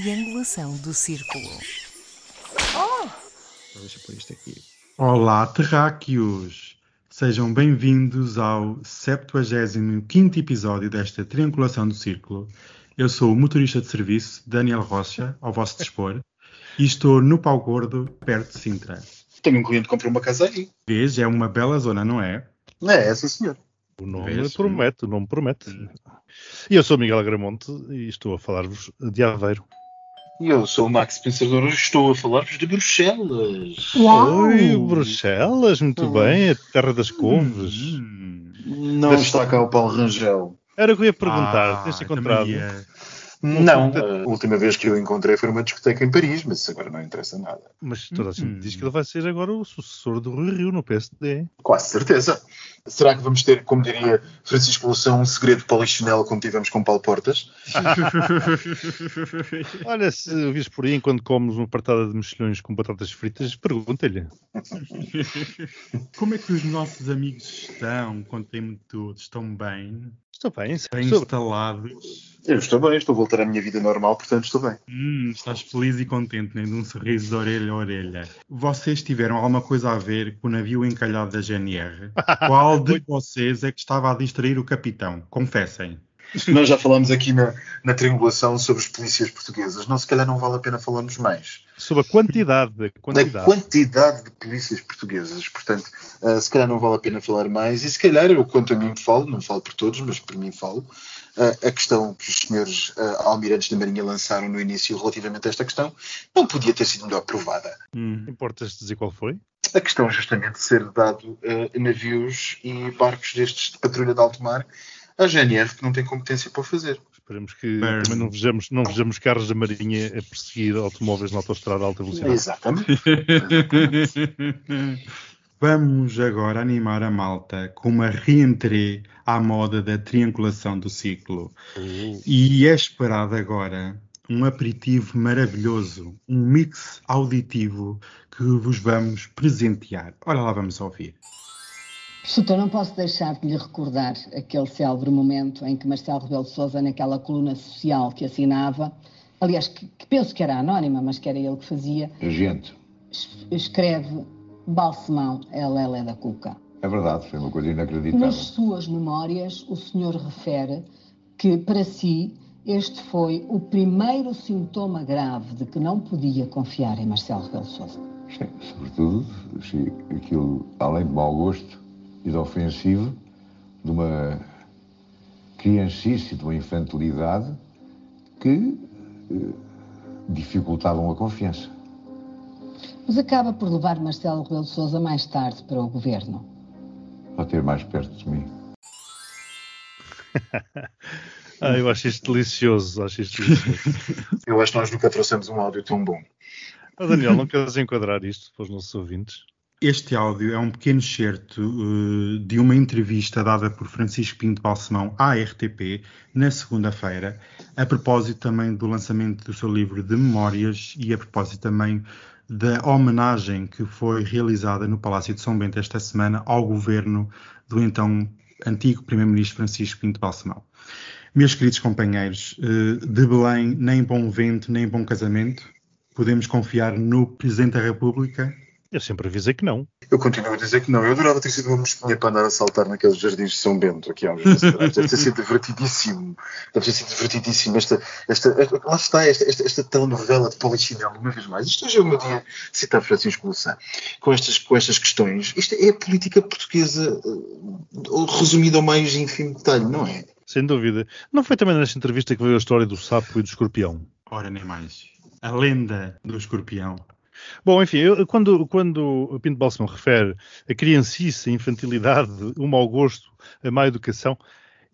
triangulação do círculo. Deixa eu pôr isto aqui. Olá, terráqueos! Sejam bem-vindos ao 75 episódio desta Triangulação do Círculo. Eu sou o motorista de serviço, Daniel Rocha, ao vosso dispor, e estou no Pau Gordo, perto de Sintra. Tenho um cliente que comprou uma casa aí. Vês, é uma bela zona, não é? É, sim senhor. O nome Vês? promete, o nome promete. E eu sou Miguel Agramonte e estou a falar-vos de Aveiro. E eu sou o Max Pensador e estou a falar-vos de Bruxelas. Oi, Bruxelas, muito Hum. bem, a terra das couves. Hum. Não está cá o Paulo Rangel. Era o que eu ia perguntar, Ah, tens encontrado? ia. Não, a última vez que eu o encontrei foi numa discoteca em Paris, mas isso agora não interessa nada. Mas toda a gente Hum. diz que ele vai ser agora o sucessor do Rui Rio no PSD. Quase certeza. Será que vamos ter, como diria Francisco Loução, um segredo polichinelo como tivemos com Paulo Portas? Olha, se o vis por aí enquanto comes uma partada de mexilhões com batatas fritas, pergunta-lhe. Como é que os nossos amigos estão? Contem-me tudo. Estão bem? Estou bem, Bem sobre- instalados? Eu estou bem, estou a voltar à minha vida normal, portanto estou bem. Hum, estás feliz e contente, nem de um sorriso de orelha a orelha. Vocês tiveram alguma coisa a ver com o navio encalhado da GNR? Qual de vocês é que estava a distrair o capitão? Confessem. Nós já falámos aqui na, na triangulação sobre as polícias portuguesas. Não, se calhar não vale a pena falarmos mais. sobre a quantidade, a da quantidade. quantidade de polícias portuguesas. Portanto, uh, se calhar não vale a pena falar mais. E se calhar, eu quanto a mim falo, não falo por todos, mas por mim falo, uh, a questão que os senhores uh, almirantes da Marinha lançaram no início relativamente a esta questão não podia ter sido melhor provada. Hum. Importas dizer qual foi? A questão justamente de ser dado uh, navios e barcos destes de patrulha de alto mar à GNR que não tem competência para o fazer. Esperemos que também não vejamos, não vejamos carros da Marinha a perseguir automóveis na autostrada a alta velocidade. Exatamente. Vamos agora animar a malta com uma reentrée à moda da triangulação do ciclo. E é esperado agora um aperitivo maravilhoso, um mix auditivo que vos vamos presentear. Ora lá vamos ouvir. Professor, não posso deixar de lhe recordar aquele célebre momento em que Marcelo Rebelo de Sousa, naquela coluna social que assinava, aliás, que, que penso que era anónima, mas que era ele que fazia, Gente, es- escreve Balsemão, ela é da Cuca. é verdade, foi uma coisa inacreditável. Nas suas memórias, o senhor refere que, para si, este foi o primeiro sintoma grave de que não podia confiar em Marcelo Rebelo Sousa. Sim, sobretudo, se aquilo, além de mau gosto e de ofensivo, de uma criancice, de uma infantilidade que eh, dificultavam a confiança. Mas acaba por levar Marcelo Rebelo Sousa mais tarde para o governo. Para ter mais perto de mim. Ah, eu acho isto delicioso, acho isto delicioso. Eu acho que nós nunca trouxemos um áudio tão bom. Ah, Daniel, não queres enquadrar isto para os nossos ouvintes? Este áudio é um pequeno excerto eh, de uma entrevista dada por Francisco Pinto Balsemão à RTP na segunda-feira, a propósito também do lançamento do seu livro de memórias e a propósito também da homenagem que foi realizada no Palácio de São Bento esta semana ao governo do então antigo Primeiro-Ministro Francisco Pinto Balsemão. Meus queridos companheiros, eh, de Belém nem bom vento nem bom casamento, podemos confiar no Presidente da República Eu sempre avisei que não. Eu continuo a dizer que não. Eu adorava ter sido uma mosquinha para andar a saltar naqueles jardins de São Bento, aqui há uns meses atrás. Deve ter sido divertidíssimo. Deve ter sido divertidíssimo. Esta, esta, esta- lá está, esta, esta, esta telenovela de polichinelo, uma vez mais. Isto hoje é o meu dia de citar Francisco Louçã. Com estas, com estas questões. Isto é a política portuguesa eh, resumida ao mais ínfimo detalhe, não é? Sem dúvida. Não foi também nesta entrevista que veio a história do sapo e do escorpião? Ora, nem mais. A lenda do escorpião. Bom, enfim, eu- quando, quando o Pinto Balsemão refere a criancice, a infantilidade, o mau gosto, a má educação,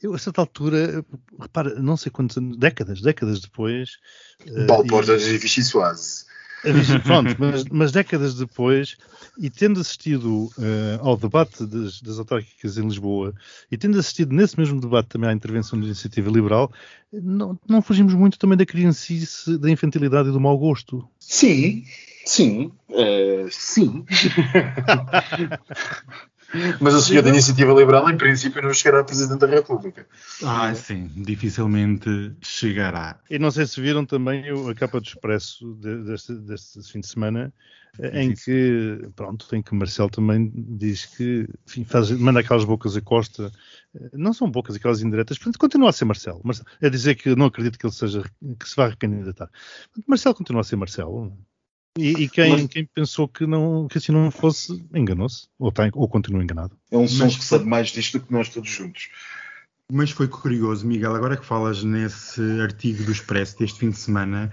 eu a certa altura, repara, não sei quantos anos, décadas, décadas depois, eh, Paulo e- Portas e Vichy Soase. Vichy- pronto, mas, mas décadas depois, e tendo assistido eh, ao debate das, das autárquicas em Lisboa, e tendo assistido nesse mesmo debate também à intervenção da iniciativa liberal, não, não fugimos muito também da criancice, da infantilidade e do mau gosto. Sim, sim, eh, sim. Mas o senhor da Iniciativa Liberal, em princípio, não chegará a Presidente da República. Ah, sim, dificilmente chegará. E não sei se viram também a capa do Expresso deste, deste fim de semana, em que, pronto, em que Marcelo também diz que, enfim, faz, manda aquelas bocas a Costa, não são bocas, aquelas indiretas, portanto, continua a ser Marcelo. Marcelo é dizer que não acredito que ele seja, que se vá recandidatar. Marcelo continua a ser Marcelo. E, e quem, Mas... quem, pensou que, não, que assim não fosse, enganou-se, ou, tá, ou continua enganado. É um som que sabe mais disto do que nós todos juntos. Mas foi curioso, Miguel, agora que falas nesse artigo do Expresso deste fim de semana,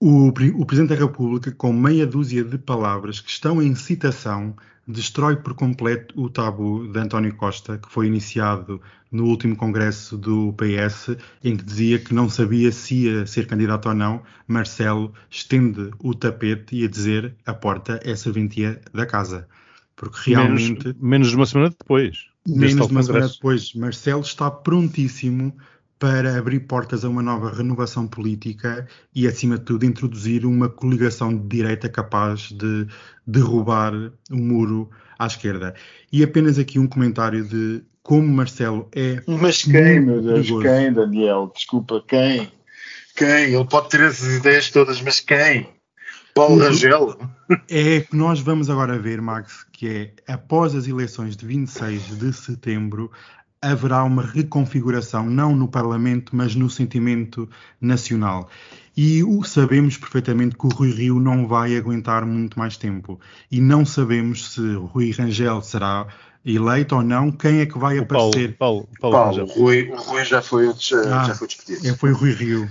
o, o, Presidente da República, com meia dúzia de palavras que estão em citação, destrói por completo o tabu de António Costa, que foi iniciado no último congresso do PS, em que dizia que não sabia se ia ser candidato ou não. Marcelo estende o tapete e a dizer a porta é serventia da casa. Porque realmente. Menos, menos de uma semana depois. Menos de uma semana depois, Marcelo está prontíssimo para abrir portas a uma nova renovação política e, acima de tudo, introduzir uma coligação de direita capaz de derrubar o muro à esquerda. E apenas aqui um comentário de como Marcelo é. Mas quem, meu Deus, perigoso. quem, Daniel? Desculpa, quem? Quem? Ele pode ter essas ideias todas, mas quem? Paulo Rangel? É que nós vamos agora ver, Max, que é após as eleições de 26 de setembro, haverá uma reconfiguração, não no Parlamento, mas no sentimento nacional. E o, sabemos perfeitamente que o Rui Rio não vai aguentar muito mais tempo. E não sabemos se Rui Rangel será eleito ou não, quem é que vai o aparecer. Paulo, Paulo, Paulo, Paulo Rui, o Rui já foi, já, ah, já foi despedido. É, foi o Rui Rio.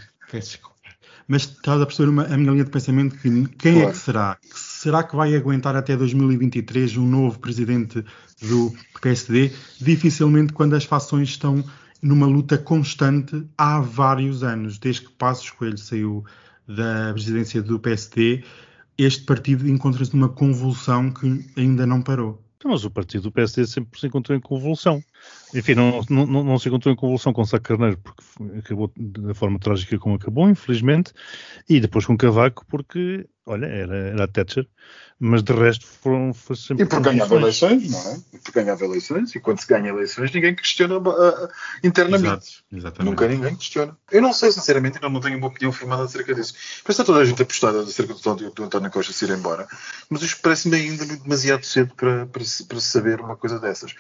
Mas estás a perceber uma, a minha linha de pensamento que quem claro. é que será? Será que vai aguentar até 2023 um novo presidente do PSD? Dificilmente quando as fações estão numa luta constante há vários anos, desde que Passos Coelho saiu da presidência do PSD, este partido encontra-se numa convulsão que ainda não parou. Mas o partido do PSD sempre se encontrou em convulsão. Enfim, não, não, não se encontrou em convulsão com Sá Carneiro, porque acabou da forma trágica como acabou, infelizmente, e depois com Cavaco, porque, olha, era, era a Thatcher, mas de resto foram, foi sempre. E por ganhava eleições, não é? E por ganhava eleições, e quando se ganha eleições, ninguém questiona uh, internamente. Exato, exatamente. Nunca ninguém questiona. Eu não sei, sinceramente, ainda não tenho uma opinião firmada acerca disso. Parece está toda a gente apostada acerca do, do António Costa se ir embora, mas isto parece-me ainda demasiado cedo para, para, para saber uma coisa dessas.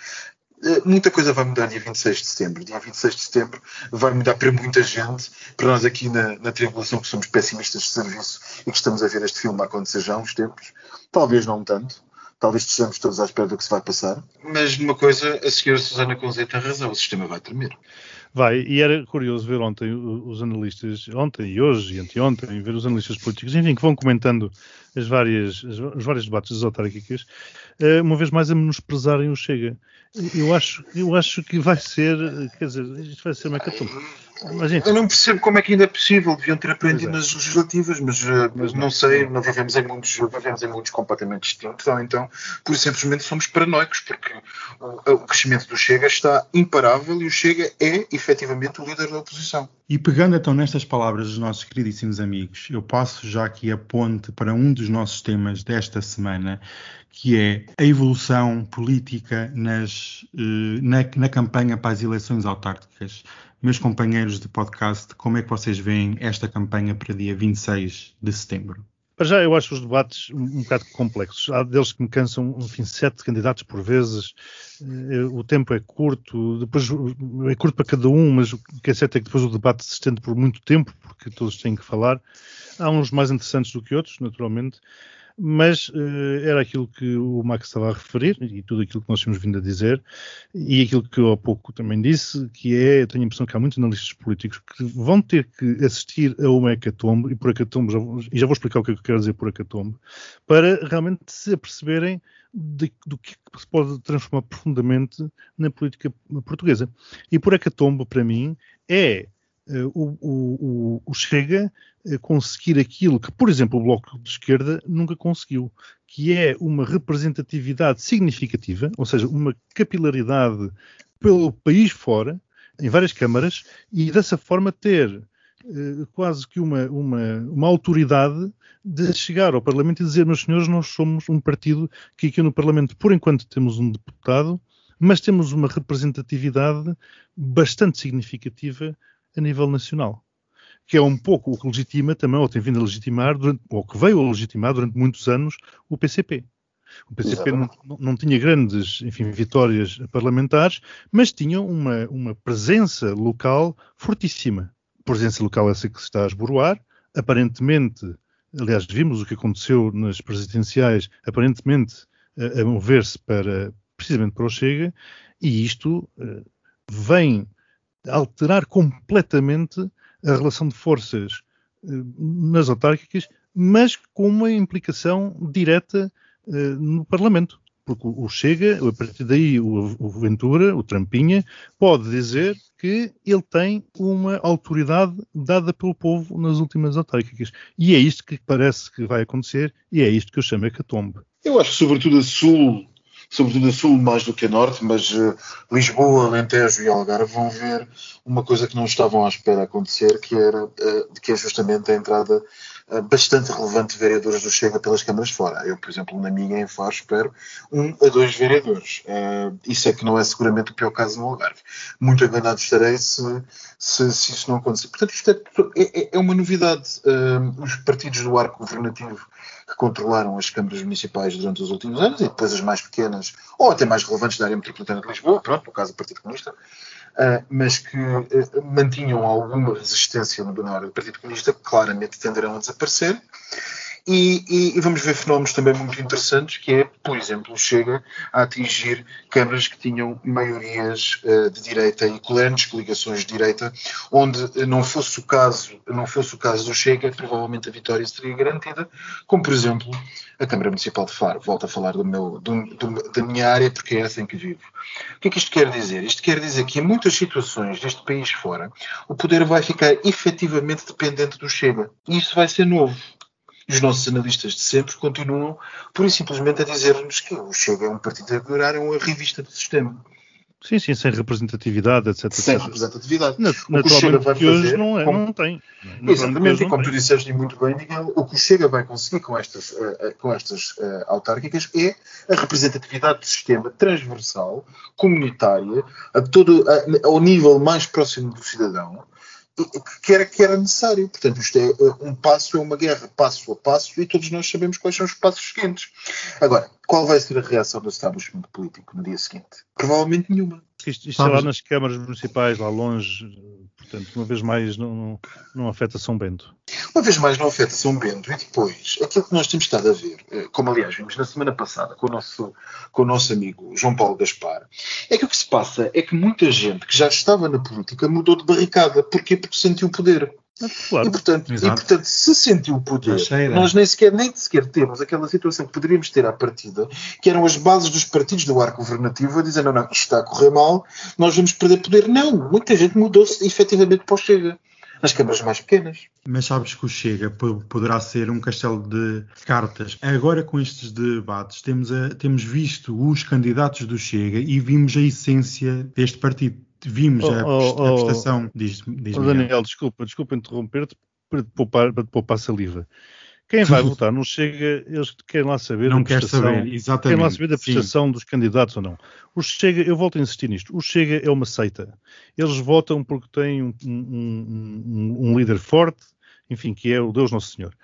Eh, muita coisa vai mudar dia 26 de setembro. Dia 26 de setembro vai mudar para muita gente, para nós aqui na, na triangulação que somos pessimistas de serviço e que estamos a ver este filme acontecer já há uns tempos. Talvez não tanto, talvez estejamos todos à espera do que se vai passar. Mas numa coisa, a senhora Susana Conzeta tem razão, o sistema vai tremer. Vai, e era curioso ver ontem os analistas, ontem e hoje e anteontem, ver os analistas políticos, enfim, que vão comentando as várias, as, os vários debates das autárquicas, eh, uma vez mais a menosprezarem o Chega. Eu acho, eu acho que vai ser, quer dizer, isto vai ser uma Gente... Eu não percebo como é que ainda é possível, deviam ter aprendido é. nas legislativas, mas, eh, mas não sei, não vivemos em muitos, vivemos em muitos completamente distintos, ou então, por simplesmente somos paranoicos, porque o, o crescimento do Chega está imparável e o Chega é efetivamente o líder da oposição. E pegando então nestas palavras dos nossos queridíssimos amigos, eu passo já aqui a ponte para um dos nossos temas desta semana, que é a evolução política nas, eh, na, na campanha para as eleições autárquicas. Meus companheiros de podcast, como é que vocês veem esta campanha para dia 26 de setembro? Para já, eu acho os debates um, bocado complexos. Há deles que me cansam, enfim, sete candidatos por vezes. Eh, o tempo é curto, depois é curto para cada um, mas o que é certo é que depois o debate se estende por muito tempo, porque todos têm que falar. Há uns mais interessantes do que outros, naturalmente mas uh, era aquilo que o Max estava a referir e tudo aquilo que nós tínhamos vindo a dizer e aquilo que eu há pouco também disse, que é, eu tenho a impressão que há muitos analistas políticos que vão ter que assistir a uma hecatombe, e por hecatombe, já vou, e já vou explicar o que é eu quero dizer por hecatombe, para realmente se aperceberem de, do que se pode transformar profundamente na política portuguesa. E por hecatombe, para mim, é o, o, o, Chega conseguir aquilo que, por exemplo, o Bloco de Esquerda nunca conseguiu, que é uma representatividade significativa, ou seja, uma capilaridade pelo país fora, em várias câmaras, e dessa forma ter eh, quase que uma, uma, uma autoridade de chegar ao Parlamento e dizer, meus senhores, nós somos um partido que aqui no Parlamento, por enquanto, temos um deputado, mas temos uma representatividade bastante significativa a nível nacional. Que é um pouco o que legitima também, ou tem vindo a legitimar, durante, ou que veio a legitimar durante muitos anos, o PCP. O PCP não, não, tinha grandes enfim, vitórias parlamentares, mas tinha uma, uma presença local fortíssima. Presença local essa que se está a esboroar. Aparentemente, aliás, vimos o que aconteceu nas presidenciais, aparentemente a, a mover-se para precisamente para o Chega, e isto uh, vem alterar completamente a relação de forças uh, nas autárquicas, mas com uma implicação direta uh, no Parlamento. Porque o Chega, a partir daí o, Ventura, o Trampinha, pode dizer que ele tem uma autoridade dada pelo povo nas últimas autárquicas. E é isto que parece que vai acontecer e é isto que eu chamo de catombe. Eu acho que, sobretudo, a Sul sobretudo a sul mais do que a norte, mas uh, Lisboa, Alentejo e Algarve vão ver uma coisa que não estavam à espera acontecer, que, era, uh, que é justamente a entrada bastante relevante vereadores do Chega pelas câmaras fora. Eu, por exemplo, na minha em Faro espero um a dois vereadores. isso é que não é seguramente o pior caso no Algarve. Muito enganado estarei se, se, se isso não acontecer. Portanto, isto é, é, é uma novidade. os partidos do arco governativo que controlaram as câmaras municipais durante os últimos anos e depois as mais pequenas, ou até mais relevantes da área metropolitana de Lisboa, pronto, no caso do Partido Comunista, uh, mas que uh, mantinham alguma resistência no área do Partido Comunista, claramente tenderão a desaparecer. E, e, e, vamos ver fenómenos também muito interessantes, que é, por exemplo, chega a atingir câmaras que tinham maiorias uh, de direita e grandes coligações de direita, onde não fosse o caso, não fosse o caso do Chega, provavelmente a vitória seria garantida, como por exemplo a Câmara Municipal de Faro. Volto a falar do meu, do, do, da minha área porque é essa em que vivo. O que é que isto quer dizer? Isto quer dizer que em muitas situações deste país fora, o poder vai ficar efetivamente dependente do Chega. E isso vai ser novo. E os nossos analistas de sempre continuam, por e simplesmente, a dizer-nos que o Chega é um partido a adorar, é uma revista do sistema. Sim, sim, sem representatividade, etc. Sem etc. representatividade. Na, o que o Chega vai fazer. Hoje não, é, como, não tem. Exatamente, e como tu disseste muito bem, Miguel, o que o Chega vai conseguir com estas, uh, com estas uh, autárquicas é a representatividade do sistema transversal, comunitária, a todo, a, ao nível mais próximo do cidadão, que era, que era necessário. Portanto, isto é eh, um passo, é uma guerra passo a passo e todos nós sabemos quais são os passos seguintes. Agora, qual vai ser a reação do establishment político no dia seguinte? Provavelmente nenhuma. Isto, isto é lá nas câmaras municipais, lá longe, portanto, uma vez mais não, não, não, afeta São Bento. Uma vez mais não afeta São Bento e depois, aquilo que nós temos estado a ver, eh, como aliás vimos na semana passada com o nosso, com o nosso amigo João Paulo Gaspar, é que o que se passa é que muita gente que já estava na política mudou de barricada. Porquê? Porque sentiu poder. Claro. E, portanto, e, portanto, se sentiu o poder, nós nem sequer, nem sequer temos aquela situação que poderíamos ter à partida, que eram as bases dos partidos do arco governativo a dizer: não, não, isto está a correr mal, nós vamos perder poder. Não, muita gente mudou-se efetivamente para o Chega nas câmaras mais pequenas. Mas sabes que o Chega poderá ser um castelo de cartas. Agora, com estes debates, temos, a, temos visto os candidatos do Chega e vimos a essência deste partido vimos oh, a, oh, a prestação. Oh, diz, diz oh, Daniel, desculpa, desculpa interromper-te para te poupar, para te poupar saliva. Quem vai votar não chega, eles querem lá saber não quer saber, exatamente. Querem lá saber da prestação Sim. dos candidatos ou não. O Chega, eu volto a insistir nisto, o Chega é uma seita. Eles votam porque têm um, um, um, um líder forte, enfim, que é o Deus Nosso Senhor.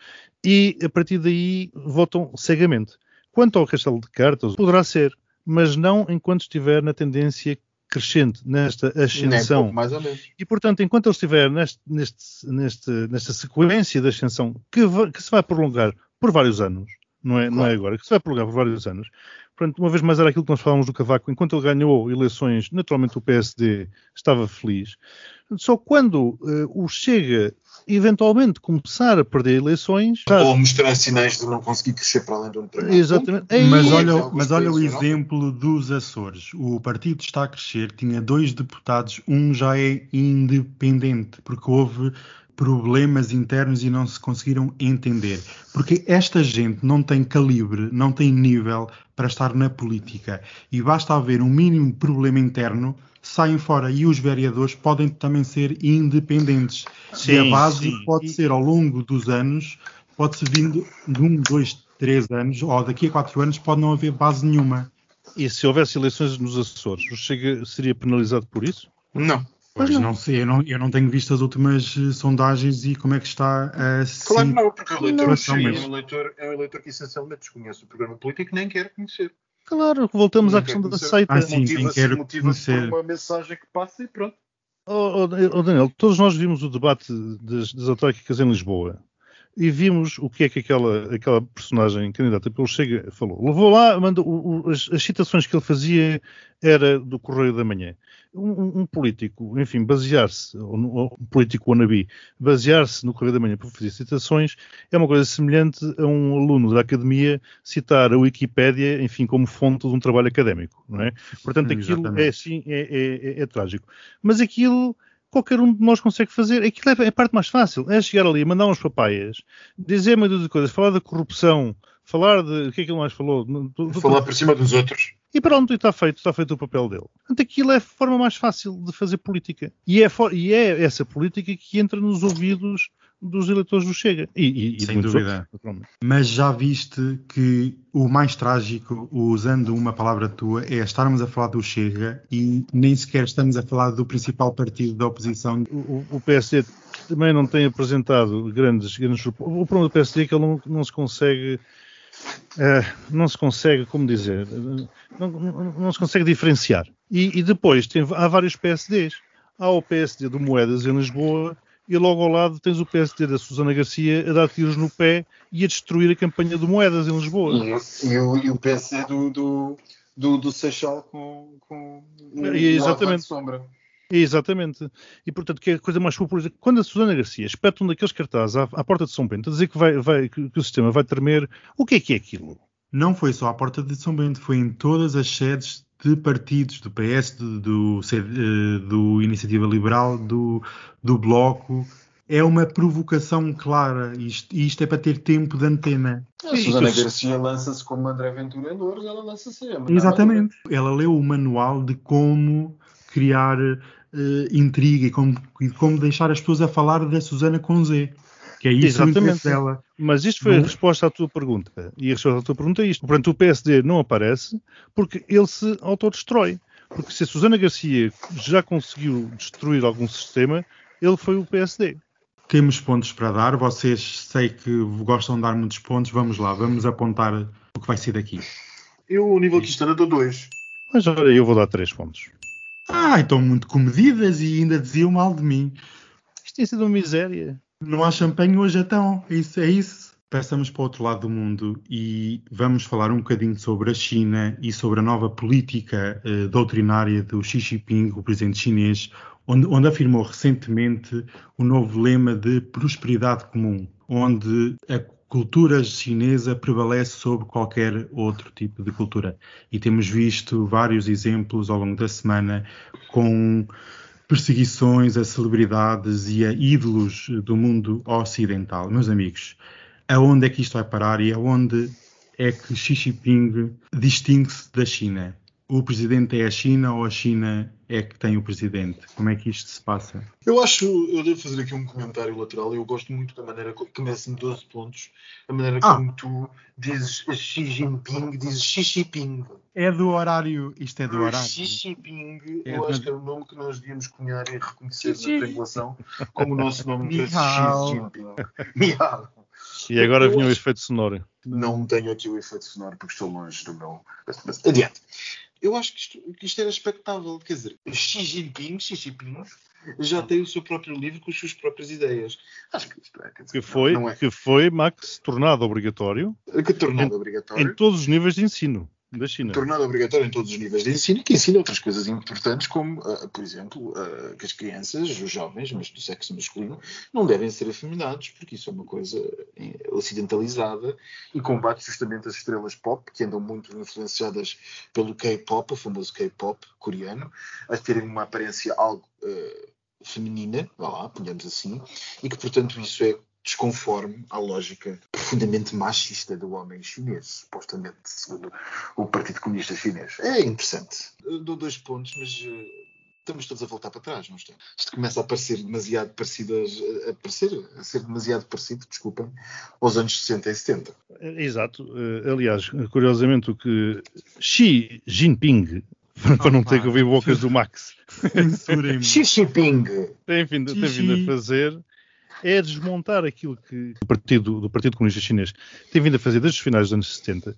E a partir daí votam cegamente. Quanto ao castelo de cartas, poderá ser, mas não enquanto estiver na tendência crescente nesta ascensão. mais ou menos. E, portanto, enquanto ele estiver neste, neste, neste, nesta sequência de ascensão que, vai, que, se vai prolongar por vários anos, não é, claro. não é agora, que se vai prolongar por vários anos, portanto, uma vez mais era aquilo que nós falávamos do Cavaco, enquanto ele ganhou eleições, naturalmente o PSD estava feliz. Só quando uh, o Chega eventualmente começar a perder eleições. Ou mostrar sinais de não conseguir crescer para além do determinado Exatamente. Mas olha, mas olha o exemplo dos Açores. O partido está a crescer, tinha dois deputados, um já é independente, porque houve problemas internos e não se conseguiram entender. Porque esta gente não tem calibre, não tem nível para estar na política. E basta haver um mínimo problema interno, saem fora. E os vereadores podem também ser independentes. Sim, e a base sim. pode ser ao longo dos anos, pode-se vindo de um, dois, três anos, ou daqui a quatro anos, pode não haver base nenhuma. E se houvesse eleições nos Açores, o Chega seria penalizado por isso? Não. Pois não. sei, eu não, eu não tenho visto as últimas eh, sondagens e como é que está a Claro sim- que não, porque o eleitor, Não, sim, mas- é, um eleitor, é um eleitor que essencialmente desconhece o programa político e nem quer conhecer. Claro, voltamos à Não questão quer da conhecer. seita. Ah, sim, Motiva-se quem quer motiva-se por conhecer. uma mensagem que passa e pronto. Oh, oh, oh, Daniel, todos nós vimos o debate das, das autárquicas em Lisboa e vimos o que é que aquela, aquela personagem candidata pelo Chega falou. Levou lá, mandou, o- o- as, as citações que ele fazia era do Correio da Manhã. Um, um- político, enfim, basear-se, um político wannabe, basear-se no Correio da Manhã para fazer citações é uma coisa semelhante a um aluno da academia citar a Wikipédia, enfim, como fonte de um trabalho académico, não é? Portanto, aquilo Exatamente. é, assim, é, é- é- é trágico. Mas aquilo qualquer um de nós consegue fazer. Aquilo é a parte mais fácil. É chegar ali, mandar uns papaias, dizer uma dúzia de coisas, falar da corrupção, falar de. O que é que ele mais falou? Do- do- Falar por cima dos outros. E pronto, e está feito, está feito o papel dele. Portanto, aquilo é a forma mais fácil de fazer política. E é, for- e é essa política que entra nos ouvidos dos eleitores do Chega. E, e, e Sem dúvida. outros. Mas já viste que o mais trágico, usando uma palavra tua, é estarmos a falar do Chega e nem sequer estamos a falar do principal partido da oposição. O, o- o PSD também não tem apresentado grandes, grandes. O problema do PSD é que ele não, não se consegue. Eh, não se consegue, como dizer, eh, não, não- se consegue diferenciar. E, e depois tem, há vários PSDs. Há o PSD do Moedas em Lisboa e logo ao lado tens o PSD da Susana Garcia a dar tiros no pé e a destruir a campanha do Moedas em Lisboa. E, o- e o, e o PC do, do, do, do Seixal com, com É, exatamente. Sombra. Exatamente. E portanto, que é a coisa mais popular. Quando a Susana Garcia espeta um daqueles cartazes à, à porta de São Bento a dizer que, vai, vai- que, que o sistema vai tremer, o que é que é aquilo? Não foi só à porta de São Bento, foi em todas as sedes de partidos, do PS, do, do, eh, do Iniciativa Liberal, do, do Bloco. É uma provocação clara. Isto, e isto é para ter tempo de antena. A Susana Garcia lança-se como André Ventura em Louros, ela lança-se a Exatamente. Ela leu o manual de como criar eh, intriga e como, e como deixar as pessoas a falar da Susana com Z. Que é isso Exatamente. dela. Mas isto foi a Não. resposta à tua pergunta. E a resposta à tua pergunta é isto. Portanto, o PSD não aparece porque ele se autodestrói. Porque se a Susana Garcia já conseguiu destruir algum sistema, ele foi o PSD. Temos pontos para dar. Vocês sei que gostam de dar muitos pontos. Vamos lá, vamos apontar o que vai ser daqui. Eu, o nível que isto anda, dou dois. Mas olha, eu vou dar três pontos. Ah, estão muito comedidas e ainda diziam mal de mim. Isto tem sido uma miséria. Não há champanhe hoje então. É isso, é isso. Passamos para o outro lado do mundo e vamos falar um bocadinho sobre a China e sobre a nova política eh, doutrinária do Xi Jinping, o presidente chinês, onde, onde afirmou recentemente o novo lema de prosperidade comum, onde a cultura chinesa prevalece sobre qualquer outro tipo de cultura. E temos visto vários exemplos ao longo da semana com perseguições a celebridades e a ídolos do mundo ocidental. Meus amigos, aonde é que isto vai parar e aonde é que Xi Jinping distingue-se da China? O presidente é a China ou a China é que tem o presidente? Como é que isto se passa? Eu acho, eu devo fazer aqui um comentário lateral. Eu gosto muito da maneira como começa-me 12 pontos. A maneira Ah. como tu dizes Xi Jinping, dizes Xi Jinping. É do horário, isto é do horário. Xi Jinping, É, eu mas- acho que é o nome que nós devíamos cunhar e reconhecer Xi. na triangulação como o nosso nome Miau. Xi Jinping. E agora vinha o efeito sonoro. Não tenho aqui o efeito sonoro porque estou longe do meu. Mas, adiante. Eu acho que isto, que isto era expectável. Quer dizer, Xi Jinping, Xi Jinping já tem o seu próprio livro com as suas próprias ideias. Acho que isto é. Dizer, Que foi, Não é que foi, Max, tornado obrigatório que tornado em obrigatório. todos os níveis de ensino da China. Tornado obrigatório em todos os níveis de ensino e que ensina outras coisas importantes, como, ah, por exemplo, ah, que as crianças, os jovens, mas do sexo masculino, não devem ser afeminados, porque isso é uma coisa eh, ocidentalizada e combate justamente as estrelas pop, que andam muito influenciadas pelo K-pop, o famoso K-pop coreano, a terem uma aparência algo. ah, feminina, vá lá, ponhamos assim, e que, portanto, isso é desconforme à lógica profundamente machista do homem chinês, supostamente, segundo o Partido Comunista Chinês. É interessante. Eu dou dois pontos, mas uh, estamos todos a voltar para trás, não estamos? Isto começa a parecer demasiado parecido, a, a, parecer, a ser demasiado parecido, desculpem, aos anos 60 e 70. Exato. Uh, aliás, curiosamente, o que Xi Jinping para não ter que ouvir bocas do Max. Xi Jinping tem vindo, tem vindo a fazer é desmontar aquilo que o Partido, do Partido Comunista Chinês tem vindo a fazer desde os finais dos anos 70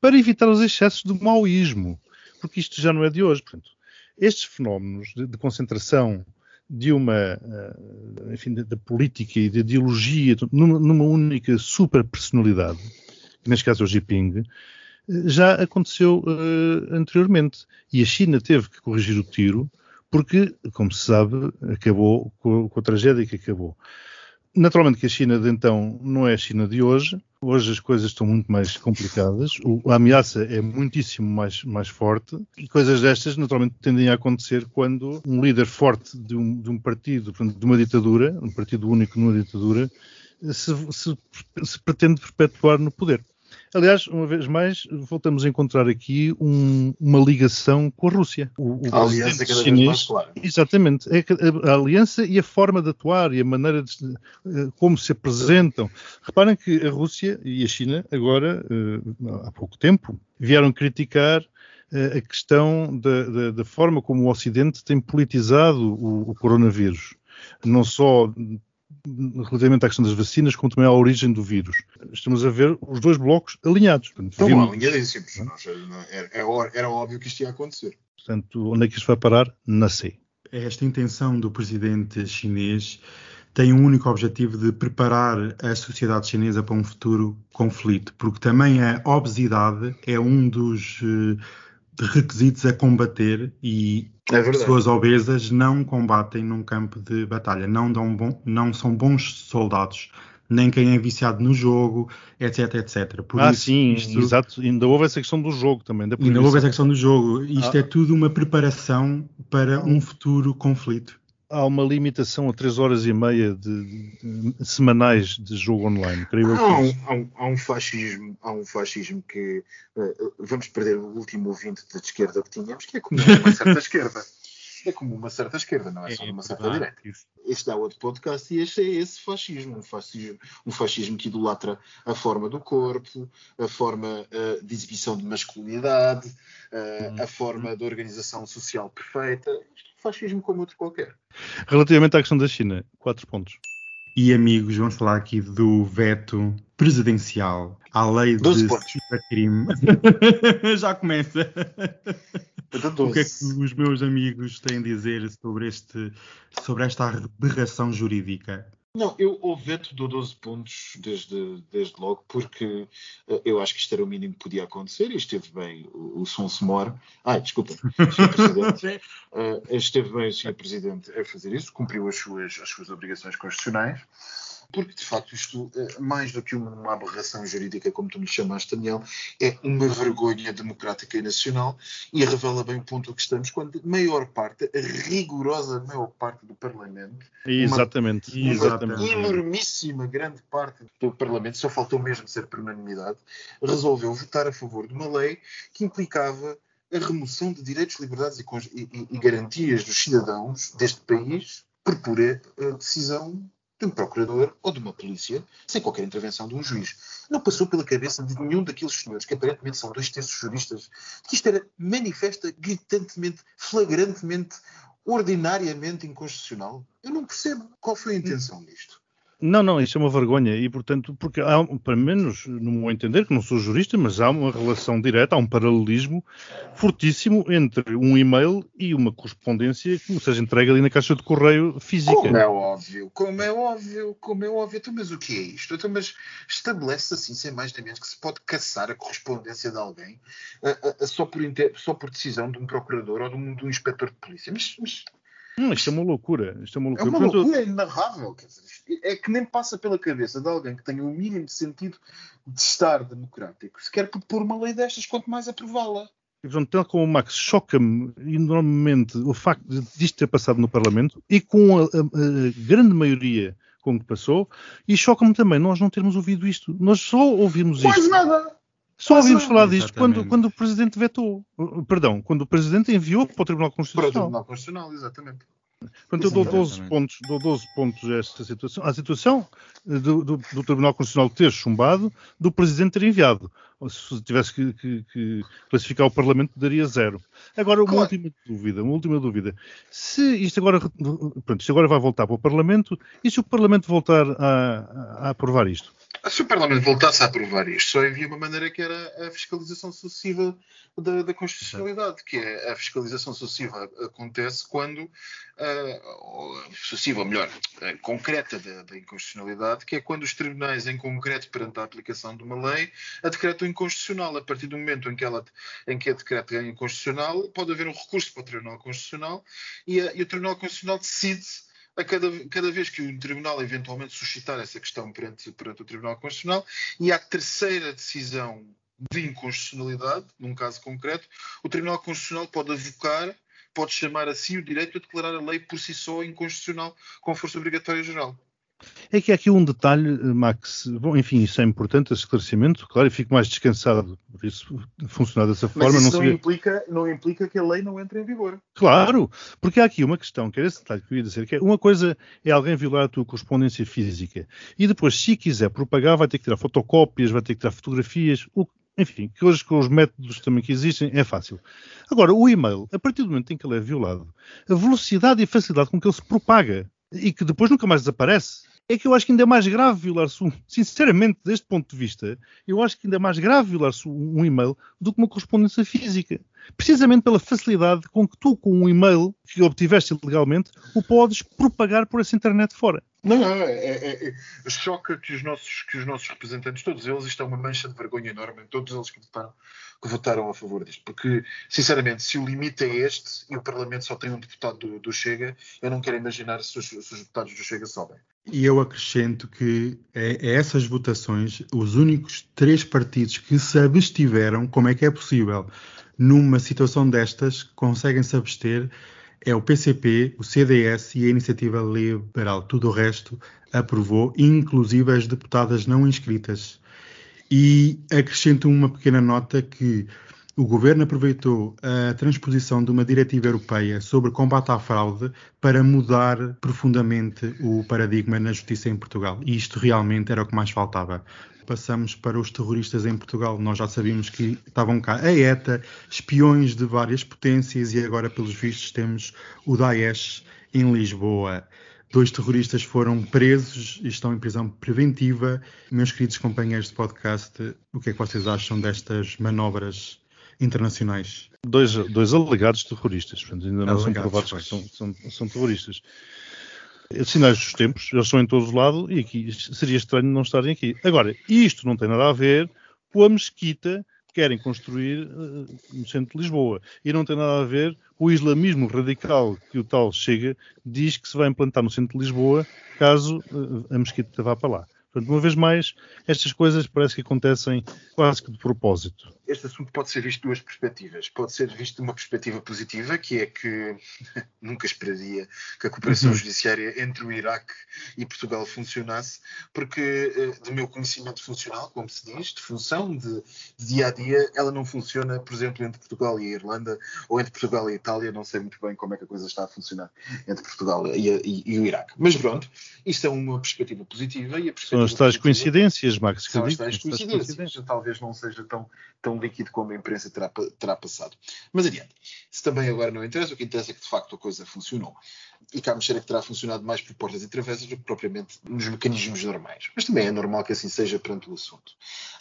para evitar os excessos do maoísmo, porque isto já não é de hoje. Portanto, estes fenómenos de, de concentração de uma, uh, enfim, da política e de ideologia numa, numa única superpersonalidade, que neste caso é o Jinping, já aconteceu uh, anteriormente. E a China teve que corrigir o tiro, porque, como se sabe, acabou com, com a tragédia que acabou. Naturalmente que a China de então não é a China de hoje. Hoje as coisas estão muito mais complicadas. O, a ameaça é muitíssimo mais, mais forte. E coisas destas naturalmente tendem a acontecer quando um líder forte de um, de um partido, de uma ditadura, um partido único numa ditadura, se, se, se pretende perpetuar no poder. Aliás, uma vez mais, voltamos a encontrar aqui um, uma ligação com a Rússia. O, o a aliança cada chinês, vez mais clara. Exatamente. É a, a, aliança e a forma de atuar e a maneira de eh, como se apresentam. Reparem que a Rússia e a China, agora, eh, há pouco tempo, vieram criticar eh, a questão da, da, da, forma como o Ocidente tem politizado o, o coronavírus. Não só relativamente à questão das vacinas, como também à origem do vírus. Estamos a ver os dois blocos alinhados. Estão vimos... alinhadíssimos. Era, era óbvio que isto ia acontecer. Portanto, onde é que isto vai parar? Na C. Esta intenção do presidente chinês tem um único objetivo de preparar a sociedade chinesa para um futuro conflito, porque também a obesidade é um dos uh, requisitos a combater e é pessoas obesas não combatem num campo de batalha, não, dão bom, não são bons soldados, nem quem é viciado no jogo, etc, etc. Por ah, isso, sim, isto... exato. Ainda houve essa questão do jogo também. Da ainda houve essa questão do jogo. Isto ah. é tudo uma preparação para um futuro conflito há uma limitação a 3 horas e meia de, de, de semanais de jogo online, creio eu. Há um, há, um, há um, fascismo, há um fascismo que uh, vamos perder o último ouvinte de esquerda que tínhamos, que é como uma certa esquerda. É como uma certa esquerda, não é só é, uma certa direita. Este é outro podcast e este é esse fascismo, um fascismo, um fascismo que idolatra a forma do corpo, a forma uh, de exibição de masculinidade, uh, a forma de organização social perfeita fascismo como outro qualquer. Relativamente à questão da China, quatro pontos. E amigos, vamos falar aqui do veto presidencial à lei de crime. Já começa. O que é que os meus amigos têm a dizer sobre, este, sobre esta aberração jurídica? Não, eu o veto dou 12 pontos desde, desde logo, porque uh, eu acho que isto era o mínimo que podia acontecer e esteve bem o, o Som Semor. Ai, desculpa, Sr. Presidente. uh, esteve bem o Sr. Presidente a fazer isso, cumpriu as suas, as suas obrigações constitucionais porque de facto isto, eh, mais do que uma, aberração jurídica, como tu me chamaste, Daniel, é uma vergonha democrática e nacional e revela bem o ponto que estamos, quando a maior parte, a rigorosa maior parte do Parlamento, exatamente, uma, exatamente. uma enormíssima grande parte do Parlamento, só faltou mesmo ser por unanimidade, resolveu votar a favor de uma lei que implicava a remoção de direitos, liberdades e, e, e garantias dos cidadãos deste país por pura eh, decisão de um procurador ou de uma polícia, sem qualquer intervenção de um juiz. Não passou pela cabeça de nenhum daqueles senhores, que aparentemente são dois terços juristas, que isto era manifesta, gritantemente, flagrantemente, ordinariamente inconstitucional. Eu não percebo qual foi a intenção disto. Não, não, isso é uma vergonha e, portanto, porque há, para menos, no meu entender, que não sou jurista, mas há uma relação direta, há um paralelismo fortíssimo entre um e-mail e uma correspondência que seja entregue ali na caixa de correio física. Como é óbvio, como é óbvio, como é óbvio. Então, mas o que é isto? Então, mas estabelece assim, sem mais nem menos, que se pode caçar a correspondência de alguém a, a, a, só, por inter... só por decisão de um procurador ou de um, de um inspetor de polícia. Mas, mas Hum, isto é uma loucura. Isto é uma loucura. É uma Portanto, loucura inarrável. Quer dizer, é que nem passa pela cabeça de alguém que tenha o mínimo de sentido de estar democrático. Se quer propor uma lei destas, quanto mais aprová-la. Portanto, tal como o Max, choca-me enormemente o facto de isto ter passado no Parlamento e com a, a, a grande maioria com que passou, e choca-me também nós não termos ouvido isto. Nós só ouvimos isto. Mais nada. Só ouvimos falar disto quando, quando o Presidente vetou. Uh, Perdão, quando o Presidente enviou para o Tribunal Para o Constitucional. Tribunal Constitucional, exatamente. Portanto, eu dou 12 Exatamente. pontos, dou 12 pontos a esta situação. A situação do, do- do Tribunal Constitucional ter chumbado, do Presidente ter enviado. Se tivesse que, que- que classificar o Parlamento, daria zero. Agora, uma Claro. última dúvida, uma última dúvida. Se isto agora, pronto, isto agora vai voltar para o Parlamento, e se o Parlamento voltar a, a aprovar isto? Se o Parlamento voltasse a aprovar isto, só havia uma maneira que era a fiscalização sucessiva da, da constitucionalidade, que é a fiscalização sucessiva acontece quando, ou sucessiva, ou melhor, ah, concreta da, da inconstitucionalidade, que é quando os tribunais em concreto, perante a aplicação de uma lei, a decretam inconstitucional. A partir do momento em que, ela, em que a decreta é inconstitucional, pode haver um recurso para o Tribunal Constitucional e, a- e o Tribunal Constitucional decide a cada, cada vez que o Tribunal eventualmente suscitar essa questão perante, perante o Tribunal Constitucional e à terceira decisão de inconstitucionalidade, num caso concreto, o Tribunal Constitucional pode avocar, pode chamar a si o direito a declarar a lei por si só inconstitucional com força obrigatória geral. É que há aqui um detalhe, eh, Max. Bom, enfim, isso é importante, esse esclarecimento. Claro, e fico mais descansado por isso funcionar dessa forma. Mas isso não não, implica, não implica que a lei não entre em vigor. Claro, porque há aqui uma questão, que era esse detalhe que eu ia dizer, que é uma coisa é alguém violar a tua correspondência física e depois, se quiser propagar, vai ter que tirar fotocópias, vai ter que tirar fotografias, o, enfim, que hoje com os métodos também que existem é fácil. Agora, o e-mail, a partir do momento em que ele é violado, a velocidade e a facilidade com que ele se propaga e que depois nunca mais desaparece, é que eu acho que ainda é mais grave violar-se, um, sinceramente, deste ponto de vista, eu acho que ainda é mais grave violar-se um e-mail do que uma correspondência física precisamente pela facilidade com que tu, com um e-mail que obtiveste legalmente, o podes propagar por essa internet fora. Não, não, é, é, é, choca que os, nossos, que os nossos representantes, todos eles, isto é uma mancha de vergonha enorme, todos eles que votaram, que votaram a favor disto. Porque, sinceramente, se o limite é este e o Parlamento só tem um deputado do, do Chega, eu não quero imaginar se os, se os deputados do Chega sobem. E eu acrescento que é, é essas votações, os únicos três partidos que se abstiveram, como é que é possível? Numa situação destas, conseguem se abster, é o PCP, o CDS e a Iniciativa Liberal. Tudo o resto aprovou, inclusive as deputadas não inscritas. E acrescento uma pequena nota que o governo aproveitou a transposição de uma diretiva europeia sobre combate à fraude para mudar profundamente o paradigma na justiça em Portugal. E isto realmente era o que mais faltava. Passamos para os terroristas em Portugal. Nós já sabíamos que estavam cá a ETA, espiões de várias potências, e agora, pelos vistos, temos o Daesh em Lisboa. Dois terroristas foram presos e estão em prisão preventiva. Meus queridos companheiros de podcast, o que é que vocês acham destas manobras internacionais? Dois, dois alegados terroristas, portanto, ainda não são Alegados, provados pois. que são, são, são terroristas. É Sinais dos tempos, eles estão em todo o lado e aqui seria estranho não estarem aqui. Agora, isto não tem nada a ver com a mesquita que querem construir eh, no centro de Lisboa. E não tem nada a ver com o islamismo radical que o tal Chega diz que se vai implantar no centro de Lisboa caso eh, a mesquita vá para lá. Portanto, uma vez mais, estas coisas parece que acontecem quase que de propósito. Este assunto pode ser visto de duas perspectivas. Pode ser visto de uma perspectiva positiva, que é que nunca esperaria que a cooperação Uhum. judiciária entre o Iraque e Portugal funcionasse, porque, eh, do meu conhecimento funcional, como se diz, de função de, de dia a dia, ela não funciona, por exemplo, entre Portugal e a Irlanda ou entre Portugal e a Itália. Não sei muito bem como é que a coisa está a funcionar entre Portugal e, a- e- e o Iraque. Mas pronto, isto é uma perspectiva positiva e a perspectiva as tais coincidências, Max, são as tais as tais coincidências. Talvez não seja tão, tão líquido como a imprensa terá, terá passado. Mas adiante. Se também agora não interessa, o que interessa é que de facto a coisa funcionou. E cá me cheira que terá funcionado mais por portas e travessas do que propriamente nos mecanismos normais. Mas também é normal que assim seja perante o assunto.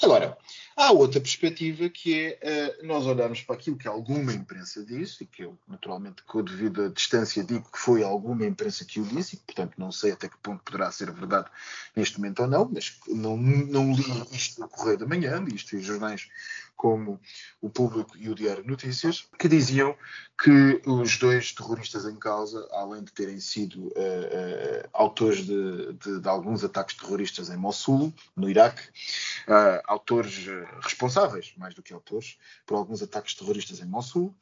Agora, há outra perspectiva que é eh, nós olharmos para aquilo que alguma imprensa disse, e que eu, naturalmente, com a devida distância, digo que foi alguma imprensa que o disse, e portanto não sei até que ponto poderá ser verdade neste momento ou não, mas não, não li isto no Correio da Manhã, li isto em jornais como o Público e o Diário de Notícias, que diziam que os dois terroristas em causa, além de terem sido uh, uh, autores de, de, de, alguns ataques terroristas em Mossul, no Iraque, uh, autores responsáveis, mais do que autores, por alguns ataques terroristas em Mossul,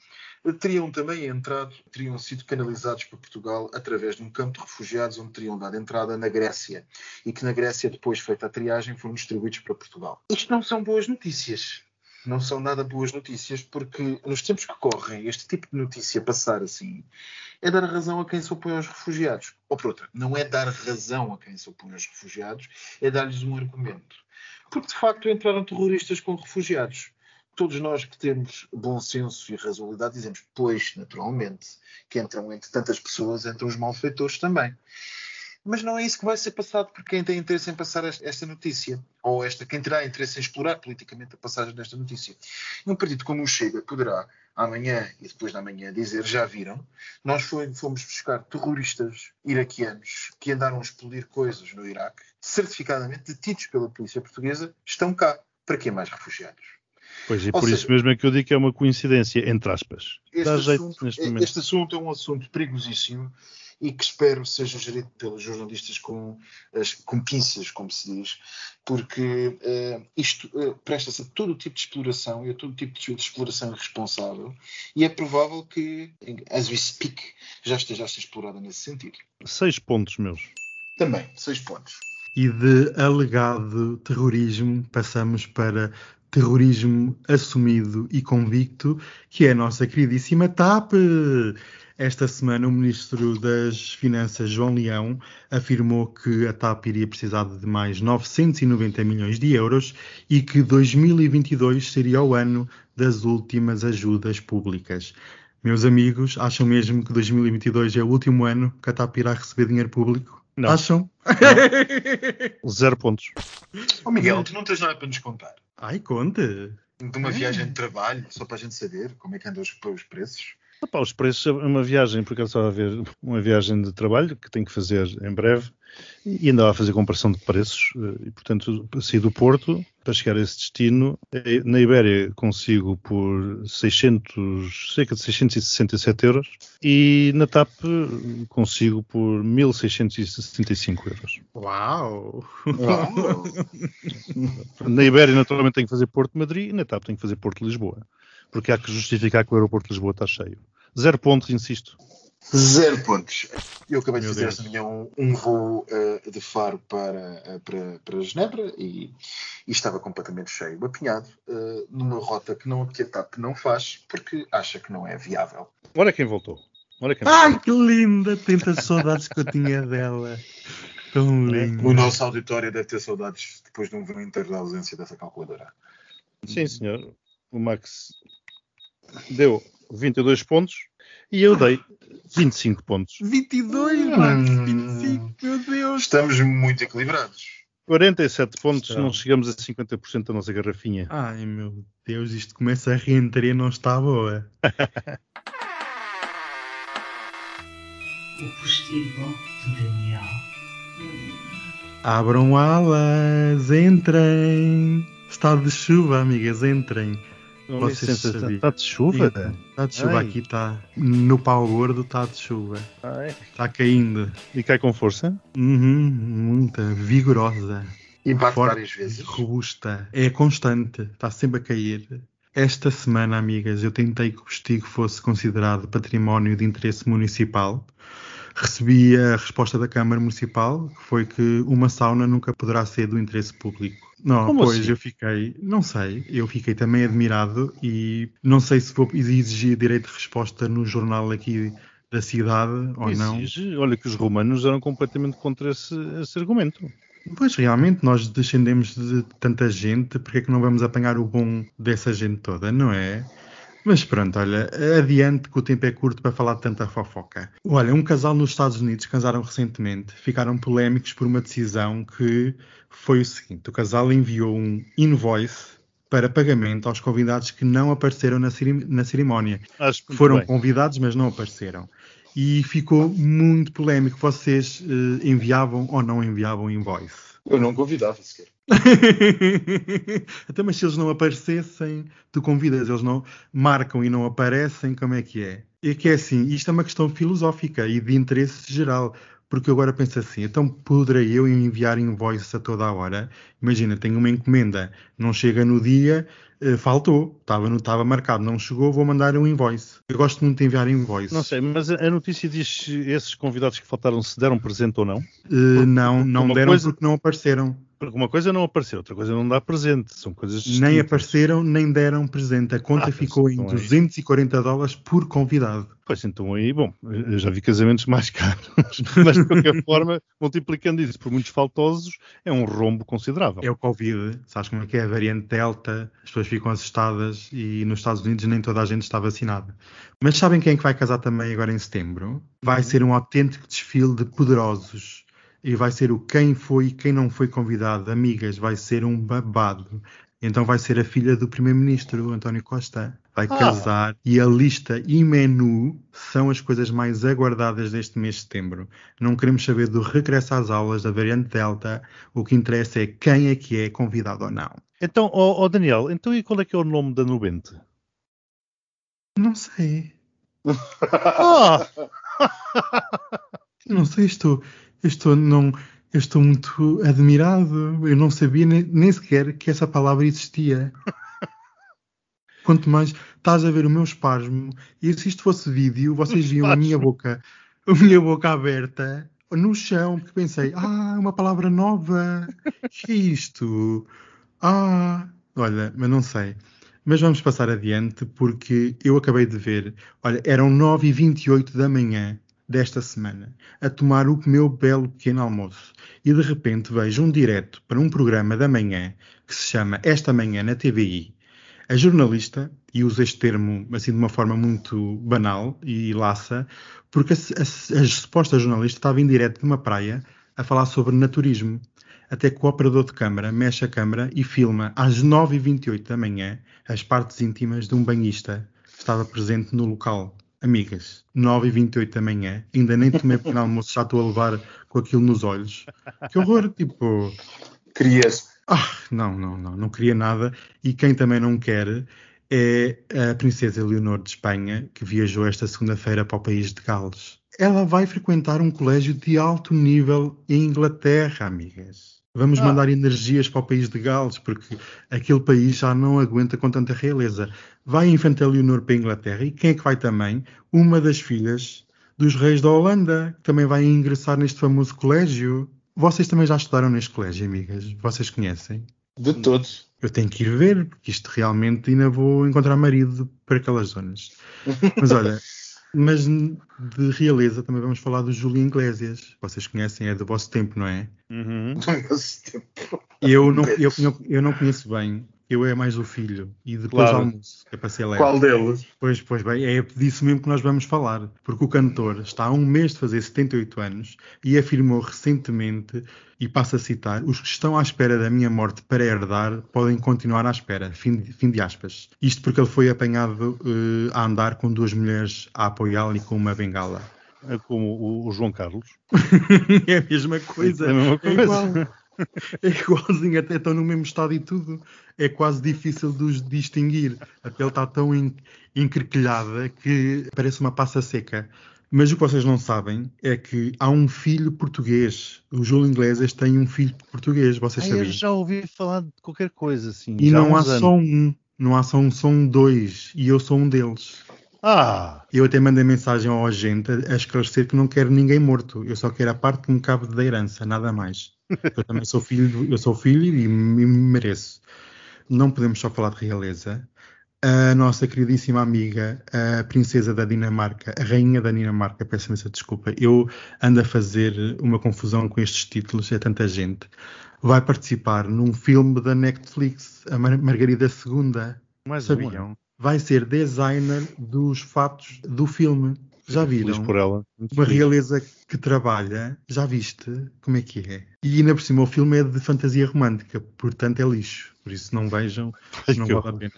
teriam também entrado, teriam sido canalizados para Portugal através de um campo de refugiados onde teriam dado entrada na Grécia e que na Grécia, depois feita a triagem, foram distribuídos para Portugal. Isto não são boas notícias não são nada boas notícias, porque nos tempos que correm, este tipo de notícia passar assim é dar razão a quem se opõe aos refugiados. Ou por outra, não é dar razão a quem se opõe aos refugiados, é dar-lhes um argumento. Porque de facto entraram terroristas com refugiados. Todos nós que temos bom senso e razoabilidade dizemos, pois, naturalmente, que entram entre tantas pessoas, entram os malfeitores também. Mas não é isso que vai ser passado por quem tem interesse em passar esta notícia, ou esta, quem terá interesse em explorar politicamente a passagem desta notícia. E um partido como o Chega poderá, amanhã e depois da manhã, dizer: já viram, nós foi, fomos buscar terroristas iraquianos que andaram a explodir coisas no Iraque, certificadamente detidos pela polícia portuguesa, estão cá. Para que mais refugiados? Pois, e Ou por seja, isso mesmo é que eu digo que é uma coincidência, entre aspas. Este, assunto, este assunto é um assunto perigosíssimo e que espero seja gerido pelos jornalistas com, as, com pinças, como se diz, porque uh, isto uh, presta-se a todo tipo de exploração e a todo tipo de exploração irresponsável e é provável que, as we speak, já esteja a ser explorada nesse sentido. Seis pontos meus. Também, seis pontos. E de alegado terrorismo passamos para terrorismo assumido e convicto, que é a nossa queridíssima TAP. Esta semana, o Ministro das Finanças, João Leão, afirmou que a TAP iria precisar de mais 990 milhões de euros e que 2022 seria o ano das últimas ajudas públicas. Meus amigos, acham mesmo que 2022 é o último ano que a TAP irá receber dinheiro público? Não. Acham? Não. Zero pontos. Oh, Miguel, tu não tens nada para nos contar. Ai, conta. De uma viagem de trabalho, só para a gente saber como é que andam os, os preços. Opa, os preços, uma viagem, porque só a ver uma viagem de trabalho que tenho que fazer em breve e andava a fazer comparação de preços eh, e, portanto, saí do Porto para chegar a esse destino. Eh, na Ibéria consigo por 600, cerca de 667 euros e na TAP consigo por 1665 euros. Uau! Uau. na Ibéria, naturalmente, tenho que fazer Porto-Madrid e na TAP tenho que fazer Porto-Lisboa porque há que justificar que o aeroporto de Lisboa está cheio. Zero pontos, insisto. Zero pontos. Eu acabei de fazer esta manhã um, um voo uh, de Faro para, uh, para, para Genebra e, e, estava completamente cheio, apinhado, uh, numa rota que, não, que a TAP não faz porque acha que não é viável. Olha quem voltou. Olha quem Ai, que linda! Tantas saudades que eu tinha dela. Tão linda. O nosso auditório deve ter saudades depois de um verão inteiro da ausência dessa calculadora. Sim, senhor. O Max deu 22 pontos e eu dei 25 pontos. 22, mano, 25, meu Deus. Estamos muito equilibrados. 47 pontos, Estão. não chegamos a 50% da nossa garrafinha. Ai meu Deus, isto começa a reentrar e não está boa. o postigo de Daniel. Abram alas, entrem. Está de chuva, amigas, entrem. Vocês está de chuva? Está de chuva, Ai. aqui está. No pau gordo está de chuva. Está caindo. E cai com força? Uhum, muita, vigorosa. E bate forte, várias vezes. Robusta. É constante, está sempre a cair. Esta semana, amigas, eu tentei que o Postigo fosse considerado património de interesse municipal. Recebi a resposta da Câmara Municipal, que foi que uma sauna nunca poderá ser do interesse público. Não, Como pois assim? eu fiquei, não sei, eu fiquei também admirado e não sei se vou exigir direito de resposta no jornal aqui da cidade ou Exige. não. Olha que os romanos eram completamente contra esse, esse argumento. Pois, realmente, nós descendemos de tanta gente, porque é que não vamos apanhar o bom dessa gente toda, não é? Mas pronto, olha, adiante que o tempo é curto para falar de tanta fofoca. Olha, um casal nos Estados Unidos casaram recentemente, ficaram polémicos por uma decisão que foi o seguinte: o casal enviou um invoice para pagamento aos convidados que não apareceram na, na cerimónia. Foram bem. convidados, mas não apareceram. E ficou muito polémico. Vocês uh, enviavam ou não enviavam invoice? Eu não convidava sequer. Até mas se eles não aparecessem, tu convidas, eles não marcam e não aparecem, como é que é? É que é assim, isto é uma questão filosófica e de interesse geral. Porque eu agora penso assim, então poderei eu enviar invoice a toda a hora? Imagina, tenho uma encomenda, não chega no dia, eh, faltou, estava, não estava marcado, não chegou, vou mandar um invoice. Eu gosto muito de enviar invoice. Não sei, mas a notícia diz se esses convidados que faltaram se deram presente ou não. Eh, não, não uma deram coisa- porque não apareceram. Porque uma coisa não aparecer, outra coisa não dar presente. São coisas Nem distintas. apareceram, nem deram presente. A conta Ah, ficou em então é. 240 dólares por convidado. Pois então aí, bom, eu já vi casamentos mais caros, mas de qualquer forma, multiplicando isso por muitos faltosos, é um rombo considerável. É o Covid, sabes como é que é a variante Delta, as pessoas ficam assustadas e nos Estados Unidos nem toda a gente está vacinada. Mas sabem quem é que vai casar também agora em setembro? Vai ser um autêntico desfile de poderosos. E vai ser o quem foi e quem não foi convidado. Amigas, vai ser um babado. Então vai ser a filha do primeiro-ministro, António Costa. Vai Ah. casar e a lista e menu são as coisas mais aguardadas deste mês de setembro. Não queremos saber do regresso às aulas da variante Delta. O que interessa é quem é que é convidado ou não. Então, ó ó, Daniel, então e qual é que é o nome da nubente? Não sei. Ah! Não sei, estou, eu estou, não, eu estou muito admirado. Eu não sabia nem, nem sequer que essa palavra existia. Quanto mais estás a ver o meu espasmo, e se isto fosse vídeo, vocês viam a minha boca, a minha boca aberta no chão, porque pensei, ah, uma palavra nova, que é isto? Ah, olha, mas não sei. Mas vamos passar adiante, porque eu acabei de ver, olha, eram 9h28 da manhã desta semana, a tomar o meu belo pequeno almoço, e de repente vejo um direto para um programa da manhã que se chama Esta Manhã na TVI. A jornalista, e uso este termo assim de uma forma muito banal e laça, porque a, a, a suposta jornalista estava em direto de uma praia a falar sobre naturismo. Até que o operador de câmara mexe a câmara e filma às 9h28 da manhã as partes íntimas de um banhista que estava presente no local. Amigas, 9h28 da manhã, ainda nem tomei pequeno almoço, já estou a levar com aquilo nos olhos. Que horror, tipo. Queria-se. Ah, não, não, não, não queria nada. E quem também não quer é a Princesa Leonor de Espanha, que viajou esta segunda-feira para o país de Gales. Ela vai frequentar um colégio de alto nível em Inglaterra, amigas. Vamos Ah. mandar energias para o país de Gales, porque aquele país já não aguenta com tanta realeza. Vai a Infanta Leonor para a Inglaterra e quem é que vai também? Uma das filhas dos reis da Holanda, que também vai ingressar neste famoso colégio. Vocês também já estudaram neste colégio, amigas? Vocês conhecem? De todos. Eu tenho que ir ver, porque isto realmente ainda vou encontrar marido por aquelas zonas. Mas olha, mas de realeza também vamos falar do Júlio Iglesias. Vocês conhecem, é do vosso tempo, não é? Uhum. Eu não, eu, eu, eu não conheço bem. Eu é mais o filho. E depois Claro. almoço, que é para ser leve. Qual deles? Pois, pois bem, é disso mesmo que nós vamos falar. Porque o cantor está há um mês de fazer 78 anos e afirmou recentemente, e passo a citar, os que estão à espera da minha morte para herdar podem continuar à espera. Fim de, fim de aspas. Isto porque ele foi apanhado eh, a andar com duas mulheres a apoiá-lo e com uma bengala. É como o, o João Carlos. é a mesma coisa. É a mesma coisa. igual. É igualzinho, até estão no mesmo estado e tudo. É quase difícil de os distinguir. A pele está tão en- encrequilhada que parece uma passa seca. Mas o que vocês não sabem é que há um filho português. O Júlio Iglesias tem um filho português, vocês Ah, eu já ouvi falar de qualquer coisa assim. E não há anos. só um. Não há só um, são dois. E eu sou um deles. Ah! Eu até mandei mensagem ao agente a a esclarecer que não quero ninguém morto. Eu só quero a parte que me cabe da herança, nada mais. Eu também sou filho, eu sou filho e me me mereço. Não podemos só falar de realeza. A nossa queridíssima amiga, a princesa da Dinamarca, a rainha da Dinamarca, peço imensa desculpa, eu ando a fazer uma confusão com estes títulos, é tanta gente, vai participar num filme da Netflix, a Mar- Margarida II. Mais uma. Sabiam? Vai ser designer dos fatos do filme. Já Feliz viram? por ela. Muito Uma feliz. realeza que trabalha, já viste como é que é? E ainda por cima o filme é de fantasia romântica, portanto é lixo. Por isso não vejam, Ai, não vale a pena.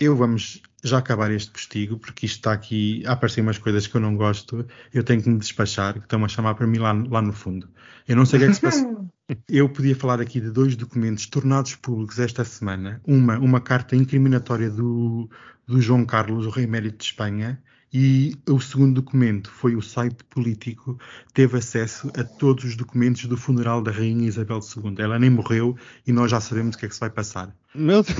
Eu vamos já acabar este postigo, porque isto está aqui a aparecer umas coisas que eu não gosto. Eu tenho que me despachar, que estão a chamar para mim lá, lá no fundo. Eu não sei o que é que se passou. Eu podia falar aqui de dois documentos tornados públicos esta semana. Uma, uma carta incriminatória do, do João Carlos, o rei emérito de Espanha, E o segundo documento foi o site político teve acesso a todos os documentos do funeral da Rainha Isabel II. Ela nem morreu e nós já sabemos o que é que se vai passar. Meu Deus.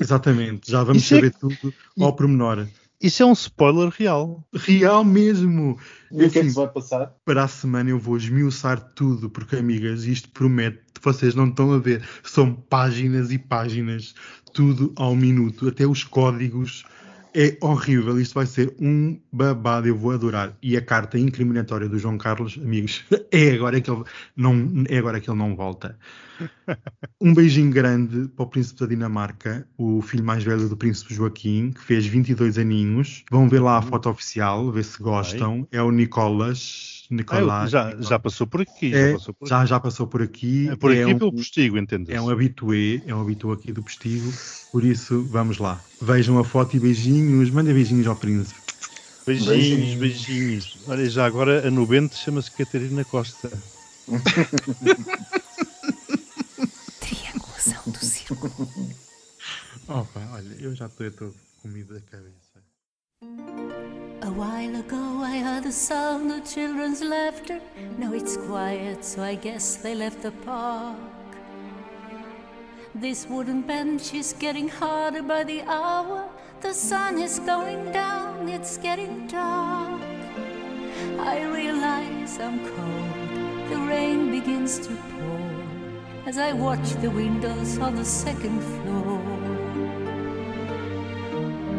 Exatamente, já vamos Isso é- saber tudo ao pormenor. Isso é um spoiler real. Real mesmo! E o que é que se vai passar? para a semana eu vou esmiuçar tudo, porque, amigas, isto promete, vocês não estão a ver, são páginas e páginas, tudo ao minuto, até os códigos. É horrível, isto vai ser um babado, eu vou adorar. E a carta incriminatória do João Carlos, amigos, é agora que ele não, é agora que ele não volta. Um beijinho grande para o príncipe da Dinamarca, o filho mais velho do príncipe Joaquim, que fez 22 aninhos. Vão ver lá a foto oficial, ver se gostam. É o Nicolas. Ah, Nicolás. já, já passou por aqui. É, já, passou por, já, já passou por aqui. aqui. por é aqui um, pelo postigo, entende é um habitué, é um habitué aqui do postigo. Por isso, vamos lá. Vejam a foto e beijinhos. Mandem beijinhos ao príncipe. Beijinhos, beijinhos. Olha, já agora a nubente chama-se Catarina Costa. Triangulação do círculo. Opa, olha, eu já estou todo comido da cabeça. While ago I heard the sound of children's laughter. Now it's quiet, so I guess they left the park. This wooden bench is getting harder by the hour. The sun is going down, it's getting dark. I realize I'm cold. The rain begins to pour as I watch the windows on the second floor.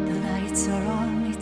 The lights are on,